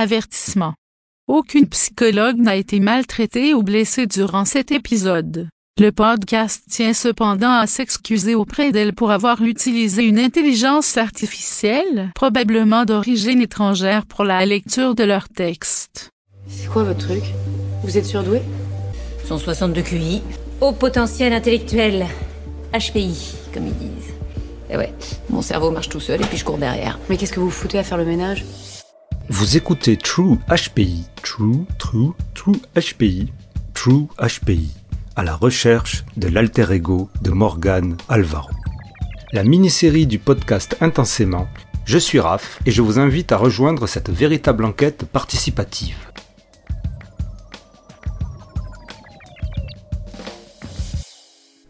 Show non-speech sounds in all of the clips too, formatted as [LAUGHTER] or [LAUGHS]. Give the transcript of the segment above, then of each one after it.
Avertissement. Aucune psychologue n'a été maltraitée ou blessée durant cet épisode. Le podcast tient cependant à s'excuser auprès d'elle pour avoir utilisé une intelligence artificielle, probablement d'origine étrangère pour la lecture de leurs textes. C'est quoi votre truc? Vous êtes surdoué? 162 QI. Haut potentiel intellectuel. HPI, comme ils disent. Et ouais, mon cerveau marche tout seul et puis je cours derrière. Mais qu'est-ce que vous foutez à faire le ménage? Vous écoutez True HPI, True, True, True HPI, True HPI, à la recherche de l'alter ego de Morgan Alvaro. La mini-série du podcast Intensément, je suis Raph et je vous invite à rejoindre cette véritable enquête participative.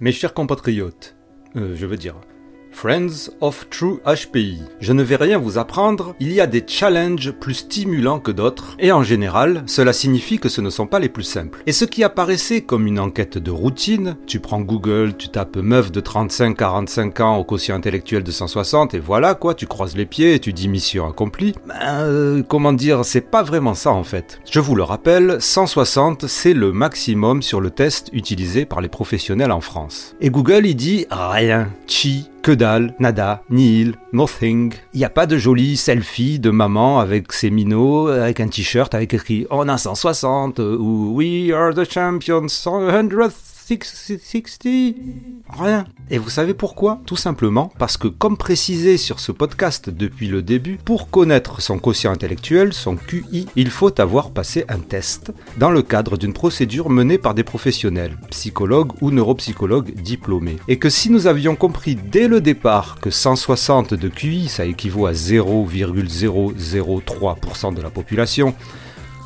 Mes chers compatriotes, euh, je veux dire, Friends of True HPI. Je ne vais rien vous apprendre, il y a des challenges plus stimulants que d'autres, et en général, cela signifie que ce ne sont pas les plus simples. Et ce qui apparaissait comme une enquête de routine, tu prends Google, tu tapes meuf de 35-45 ans au quotient intellectuel de 160, et voilà quoi, tu croises les pieds et tu dis mission accomplie. Ben, euh, comment dire, c'est pas vraiment ça en fait. Je vous le rappelle, 160 c'est le maximum sur le test utilisé par les professionnels en France. Et Google il dit rien, chi, que dalle, nada, nihil, nothing. Il n'y a pas de joli selfie de maman avec ses minots, avec un t-shirt avec écrit On a 160 ou We are the champions 160. Rien. Et vous savez pourquoi? Tout simplement parce que, comme précisé sur ce podcast depuis le début, pour connaître son quotient intellectuel, son QI, il faut avoir passé un test dans le cadre d'une procédure menée par des professionnels, psychologues ou neuropsychologues diplômés. Et que si nous avions compris dès le départ que 160 de QI, ça équivaut à 0,003% de la population,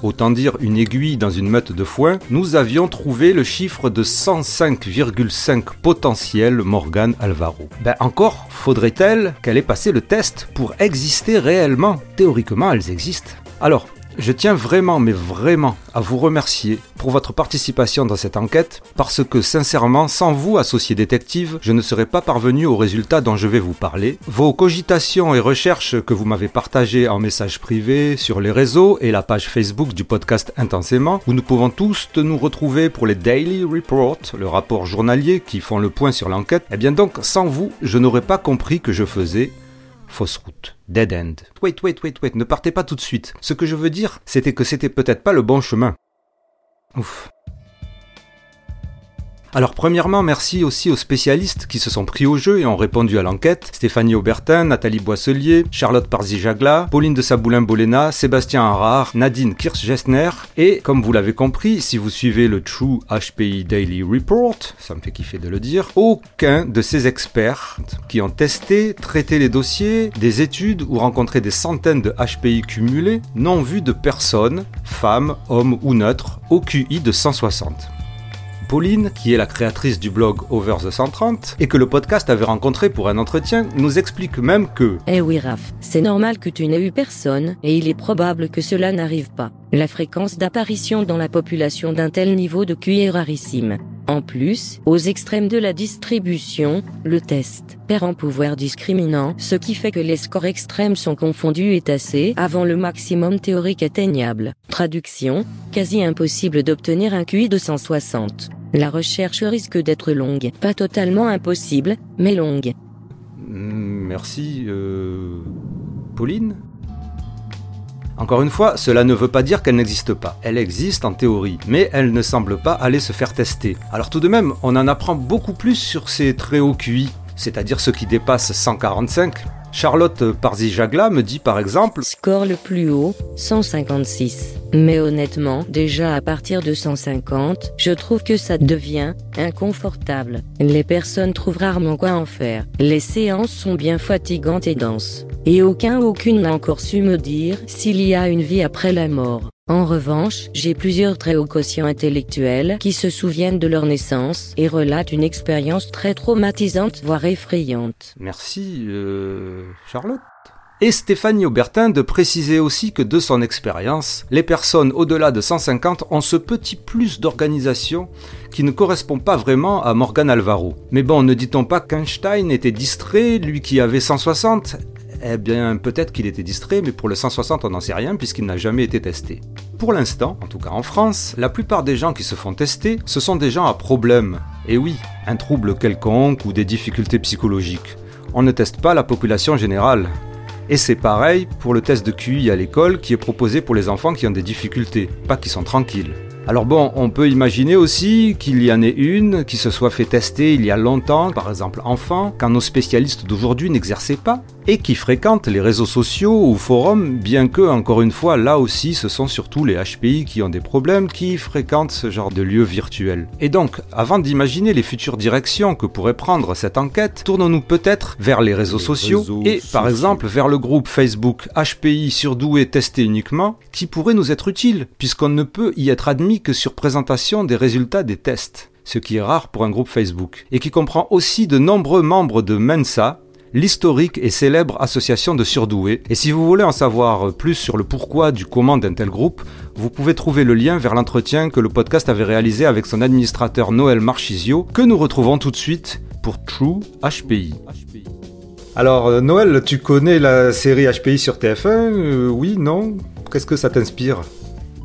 autant dire une aiguille dans une meute de foin, nous avions trouvé le chiffre de 105,5 potentiel Morgan Alvaro. Ben encore faudrait-elle qu'elle ait passé le test pour exister réellement. Théoriquement, elles existent. Alors, je tiens vraiment, mais vraiment, à vous remercier pour votre participation dans cette enquête, parce que sincèrement, sans vous, associé détective, je ne serais pas parvenu au résultat dont je vais vous parler. Vos cogitations et recherches que vous m'avez partagées en message privé, sur les réseaux et la page Facebook du podcast Intensément, où nous pouvons tous nous retrouver pour les Daily Reports, le rapport journalier qui font le point sur l'enquête, eh bien donc, sans vous, je n'aurais pas compris que je faisais fausse route, dead end. Wait, wait, wait, wait, ne partez pas tout de suite. Ce que je veux dire, c'était que c'était peut-être pas le bon chemin. Ouf. Alors premièrement, merci aussi aux spécialistes qui se sont pris au jeu et ont répondu à l'enquête. Stéphanie Aubertin, Nathalie Boisselier, Charlotte Parzi-Jagla, Pauline de Saboulin-Bolena, Sébastien Harard, Nadine Kirsch-Gessner. Et comme vous l'avez compris, si vous suivez le True HPI Daily Report, ça me fait kiffer de le dire, aucun de ces experts qui ont testé, traité les dossiers, des études ou rencontré des centaines de HPI cumulés n'ont vu de personnes, femmes, hommes ou neutres, au QI de 160. Pauline, qui est la créatrice du blog Over the 130, et que le podcast avait rencontré pour un entretien, nous explique même que Eh oui Raph, c'est normal que tu n'aies eu personne, et il est probable que cela n'arrive pas. La fréquence d'apparition dans la population d'un tel niveau de QI est rarissime. En plus, aux extrêmes de la distribution, le test perd en pouvoir discriminant, ce qui fait que les scores extrêmes sont confondus et tassés avant le maximum théorique atteignable. Traduction, quasi impossible d'obtenir un QI de 160. La recherche risque d'être longue, pas totalement impossible, mais longue. Merci, euh... Pauline encore une fois, cela ne veut pas dire qu'elle n'existe pas. Elle existe en théorie, mais elle ne semble pas aller se faire tester. Alors tout de même, on en apprend beaucoup plus sur ces très hauts QI, c'est-à-dire ceux qui dépassent 145. Charlotte Parzi-Jagla me dit par exemple Score le plus haut, 156. Mais honnêtement, déjà à partir de 150, je trouve que ça devient inconfortable. Les personnes trouvent rarement quoi en faire. Les séances sont bien fatigantes et denses. Et aucun aucune n'a encore su me dire s'il y a une vie après la mort. En revanche, j'ai plusieurs très hauts quotients intellectuels qui se souviennent de leur naissance et relatent une expérience très traumatisante voire effrayante. Merci, euh, Charlotte. Et Stéphanie Aubertin de préciser aussi que de son expérience, les personnes au-delà de 150 ont ce petit plus d'organisation qui ne correspond pas vraiment à Morgan Alvaro. Mais bon, ne dit-on pas qu'Einstein était distrait, lui qui avait 160 Eh bien, peut-être qu'il était distrait, mais pour le 160, on n'en sait rien puisqu'il n'a jamais été testé. Pour l'instant, en tout cas en France, la plupart des gens qui se font tester, ce sont des gens à problème. Et oui, un trouble quelconque ou des difficultés psychologiques. On ne teste pas la population générale. Et c'est pareil pour le test de QI à l'école qui est proposé pour les enfants qui ont des difficultés, pas qui sont tranquilles. Alors bon, on peut imaginer aussi qu'il y en ait une qui se soit fait tester il y a longtemps, par exemple enfant, quand nos spécialistes d'aujourd'hui n'exerçaient pas, et qui fréquentent les réseaux sociaux ou forums, bien que, encore une fois, là aussi, ce sont surtout les HPI qui ont des problèmes qui fréquentent ce genre de lieux virtuels. Et donc, avant d'imaginer les futures directions que pourrait prendre cette enquête, tournons-nous peut-être vers les réseaux sociaux et, par exemple, vers le groupe Facebook HPI surdoué testé uniquement, qui pourrait nous être utile, puisqu'on ne peut y être admis que sur présentation des résultats des tests, ce qui est rare pour un groupe Facebook, et qui comprend aussi de nombreux membres de Mensa, l'historique et célèbre association de surdoués. Et si vous voulez en savoir plus sur le pourquoi du comment d'un tel groupe, vous pouvez trouver le lien vers l'entretien que le podcast avait réalisé avec son administrateur Noël Marchisio, que nous retrouvons tout de suite pour True HPI. Alors euh, Noël, tu connais la série HPI sur TF1 euh, Oui, non? Qu'est-ce que ça t'inspire?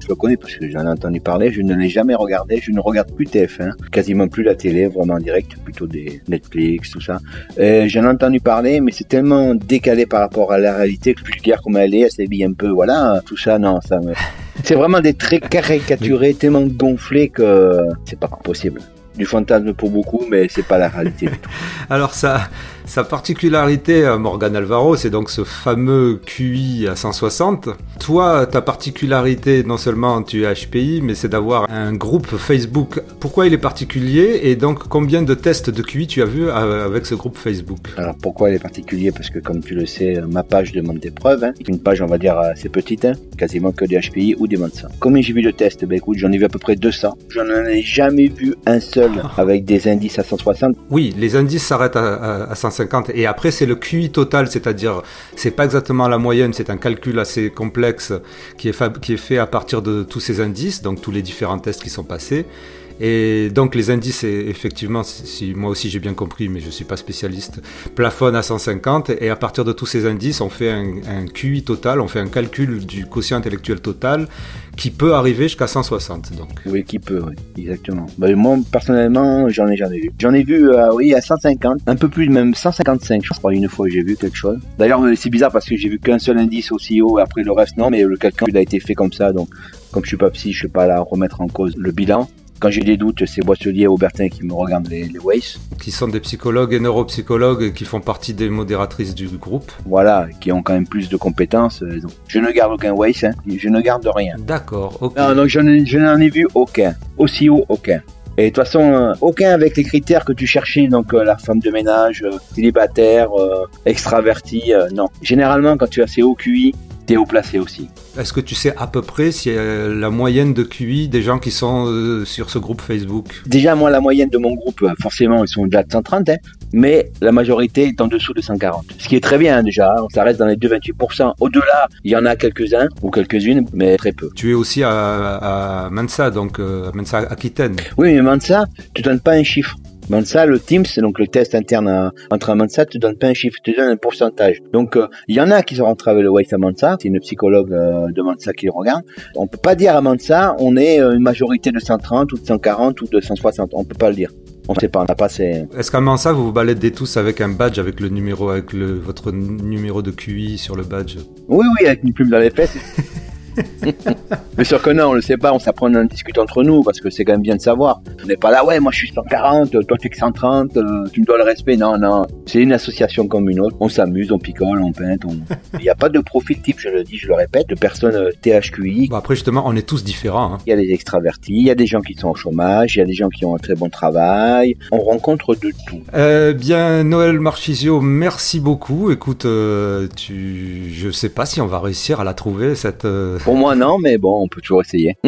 Je le connais parce que j'en ai entendu parler, je ne l'ai jamais regardé, je ne regarde plus TF1, quasiment plus la télé, vraiment en direct, plutôt des Netflix, tout ça. J'en ai entendu parler, mais c'est tellement décalé par rapport à la réalité que je peux dire comment elle est, elle s'habille un peu, voilà, tout ça, non, ça. [LAUGHS] C'est vraiment des traits caricaturés, tellement gonflés que c'est pas possible du fantasme pour beaucoup, mais c'est pas la réalité du tout. [LAUGHS] Alors ça, sa particularité, euh, Morgan Alvaro, c'est donc ce fameux QI à 160. Toi, ta particularité, non seulement tu es HPI, mais c'est d'avoir un groupe Facebook. Pourquoi il est particulier et donc combien de tests de QI tu as vu avec ce groupe Facebook? Alors pourquoi il est particulier? Parce que comme tu le sais, ma page demande des preuves. Hein. Une page, on va dire, assez petite, hein. quasiment que des HPI ou des ça. Combien j'ai vu de tests Ben écoute, j'en ai vu à peu près 200. J'en ai jamais vu un seul avec des indices à 160. Oui, les indices s'arrêtent à, à 150 et après, c'est le QI total, c'est-à-dire, c'est pas exactement la moyenne, c'est un calcul assez complexe qui est, qui est fait à partir de tous ces indices, donc tous les différents tests qui sont passés. Et donc les indices, effectivement, si, moi aussi j'ai bien compris, mais je ne suis pas spécialiste, plafonnent à 150 et à partir de tous ces indices, on fait un, QI total, on fait un calcul du quotient intellectuel total qui peut arriver jusqu'à 160. Donc. Oui, qui peut, oui, exactement. Bah, moi personnellement, j'en ai jamais vu. J'en ai vu, euh, oui, à 150, un peu plus, même 155, je crois, une fois j'ai vu quelque chose. D'ailleurs, euh, c'est bizarre parce que j'ai vu qu'un seul indice aussi haut, après le reste non, mais le calcul a été fait comme ça, donc comme je suis pas psy, je ne vais pas là remettre en cause le bilan. Quand j'ai des doutes, c'est Boisselier et Aubertin qui me regardent les, les Waze. Qui sont des psychologues et neuropsychologues qui font partie des modératrices du groupe. Voilà, qui ont quand même plus de compétences. Euh, je ne garde aucun Waze, hein. je ne garde rien. D'accord, ok. Non, donc je, n'en ai vu aucun. Aussi haut, aucun. Et de toute façon, euh, aucun avec les critères que tu cherchais, donc euh, la femme de ménage, célibataire, extraverti, non. Généralement, quand tu as ces hauts QI, haut placé aussi. Est-ce que tu sais à peu près si euh, la moyenne de QI des gens qui sont euh, sur ce groupe Facebook? Déjà, moi, la moyenne de mon groupe, euh, forcément, ils sont déjà de 130, hein, mais la majorité est en dessous de 140. Ce qui est très bien déjà, hein, ça reste dans les 2-28%. Au-delà, il y en a quelques-uns ou quelques-unes, mais très peu. Tu es aussi à, à Mansa, donc à Mansa Aquitaine. Oui, mais Mansa, tu donnes pas un chiffre. Mansa, le Teams, donc le test interne entre un Mansa, te donne pas un chiffre, te donne un pourcentage. Donc euh, il y en a qui sont rentrés avec le Weight à Mansa, c'est une psychologue euh, de Mansa qui le regarde. On peut pas dire à Mansa, on est euh, une majorité de 130 ou de 140 ou de 160, on peut pas le dire. On sait pas, on n'a pas assez... Est-ce qu'à Mansa, vous vous baladez tous avec un badge, avec le numéro, avec le, votre numéro de QI sur le badge? Oui, oui, avec une plume dans les fesses. [LAUGHS] Mais sûr que non, on le sait pas, on s'apprend, on discute entre nous parce que c'est quand même bien de savoir. On n'est pas là, ouais, moi je suis 140, toi tu es 130, euh, tu me dois le respect. Non, non, c'est une association comme une autre. On s'amuse, on picole, on peint. [LAUGHS] Il n'y a pas de profil type, je le dis, je le répète, de personnes euh, THQI. après justement, on est tous différents. Hein. Il y a des extravertis, il y a des gens qui sont au chômage, il y a des gens qui ont un très bon travail. On rencontre de tout. Euh, bien, Noël Marchisio, merci beaucoup. Écoute, tu, je sais pas si on va réussir à la trouver cette. Pour moi, non, mais bon, on peut toujours essayer. [LAUGHS]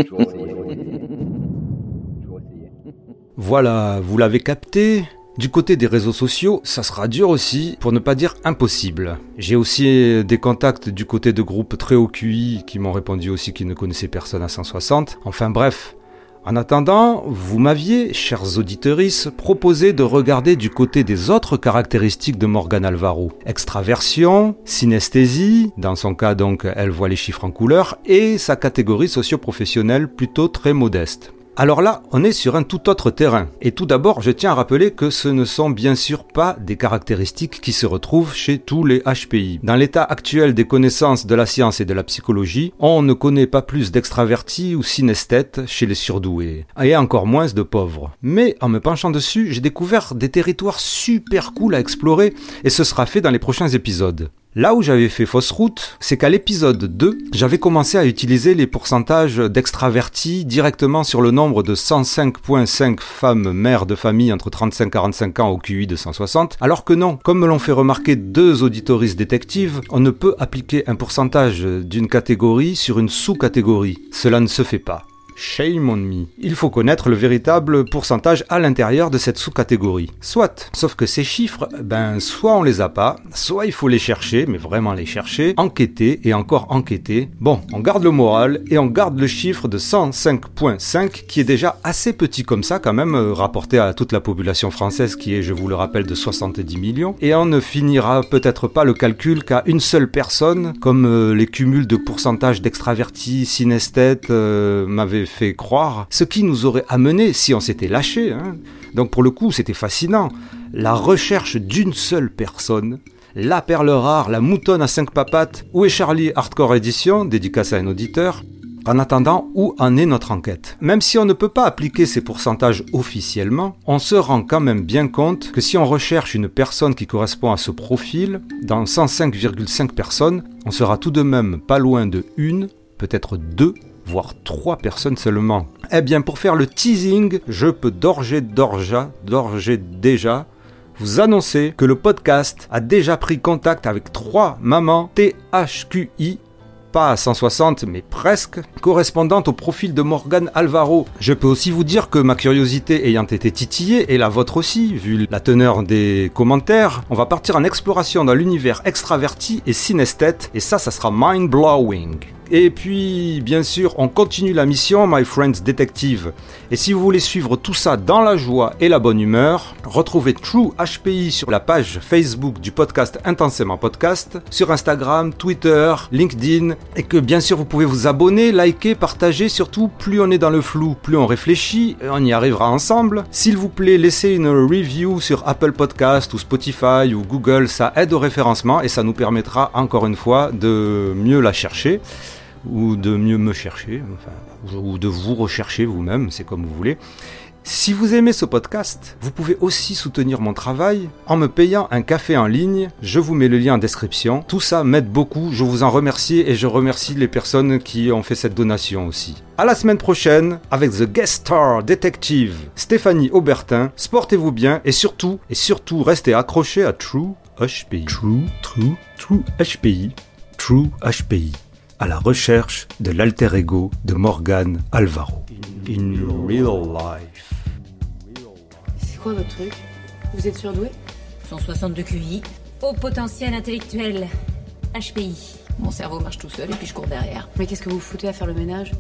voilà, vous l'avez capté. Du côté des réseaux sociaux, ça sera dur aussi, pour ne pas dire impossible. J'ai aussi des contacts du côté de groupes très haut QI qui m'ont répondu aussi qu'ils ne connaissaient personne à 160. Enfin bref, En attendant, vous m'aviez, chers auditeuristes, proposé de regarder du côté des autres caractéristiques de Morgan Alvaro. Extraversion, synesthésie, dans son cas donc elle voit les chiffres en couleur, et sa catégorie socio-professionnelle plutôt très modeste. Alors là, on est sur un tout autre terrain. Et tout d'abord, je tiens à rappeler que ce ne sont bien sûr pas des caractéristiques qui se retrouvent chez tous les HPI. Dans l'état actuel des connaissances de la science et de la psychologie, on ne connaît pas plus d'extravertis ou synesthètes chez les surdoués, et encore moins de pauvres. Mais en me penchant dessus, j'ai découvert des territoires super cool à explorer, et ce sera fait dans les prochains épisodes. Là où j'avais fait fausse route, c'est qu'à l'épisode 2, j'avais commencé à utiliser les pourcentages d'extravertis directement sur le nombre de 105.5 femmes mères de famille entre 35 et 45 ans au QI de 160, alors que non, comme me l'ont fait remarquer deux auditoristes détectives, on ne peut appliquer un pourcentage d'une catégorie sur une sous-catégorie. Cela ne se fait pas. Shame on me. Il faut connaître le véritable pourcentage à l'intérieur de cette sous-catégorie. Soit. Sauf que ces chiffres, ben, soit on les a pas, soit il faut les chercher, mais vraiment les chercher, enquêter et encore enquêter. Bon, on garde le moral et on garde le chiffre de 105.5 qui est déjà assez petit comme ça quand même, euh, rapporté à toute la population française qui est, je vous le rappelle, de 70 millions. Et on ne finira peut-être pas le calcul qu'à une seule personne, comme euh, les cumuls de pourcentage d'extravertis, synesthètes euh, m'avaient fait croire, ce qui nous aurait amené si on s'était lâché. Hein. Donc pour le coup, c'était fascinant. La recherche d'une seule personne, la perle rare, la moutonne à cinq papates, où est Charlie Hardcore Edition, dédicace à un auditeur, en attendant, où en est notre enquête? Même si on ne peut pas appliquer ces pourcentages officiellement, on se rend quand même bien compte que si on recherche une personne qui correspond à ce profil, dans 105,5 personnes, on sera tout de même pas loin de une, peut-être deux voire trois personnes seulement. Eh bien, pour faire le teasing, je peux d'orger d'orja, d'orger déjà, vous annoncer que le podcast a déjà pris contact avec trois mamans THQI pas à 160, mais presque, correspondante au profil de Morgan Alvaro. Je peux aussi vous dire que ma curiosité ayant été titillée, et la vôtre aussi, vu la teneur des commentaires, on va partir en exploration dans l'univers extraverti et synesthète, et ça, ça sera mind-blowing. Et puis, bien sûr, on continue la mission My Friends Detective. Et si vous voulez suivre tout ça dans la joie et la bonne humeur, retrouvez True HPI sur la page Facebook du podcast Intensément Podcast, sur Instagram, Twitter, LinkedIn, et que bien sûr vous pouvez vous abonner, liker, partager, surtout plus on est dans le flou, plus on réfléchit, on y arrivera ensemble. S'il vous plaît, laissez une review sur Apple Podcast ou Spotify ou Google, ça aide au référencement et ça nous permettra encore une fois de mieux la chercher ou de mieux me chercher, ou de vous rechercher vous-même, c'est comme vous voulez. Si vous aimez ce podcast, vous pouvez aussi soutenir mon travail en me payant un café en ligne. Je vous mets le lien en description. Tout ça m'aide beaucoup. Je vous en remercie et je remercie les personnes qui ont fait cette donation aussi. À la semaine prochaine avec The Guest Star Detective Stéphanie Aubertin. Sportez-vous bien et surtout, et surtout, restez accrochés à True HPI. True, True, True HPI. True HPI à la recherche de l'alter ego de Morgan Alvaro. In real life. C'est quoi votre truc? Vous êtes surdoué? 162 QI. Haut potentiel intellectuel. HPI. Mon cerveau marche tout seul et puis je cours derrière. Mais qu'est-ce que vous foutez à faire le ménage?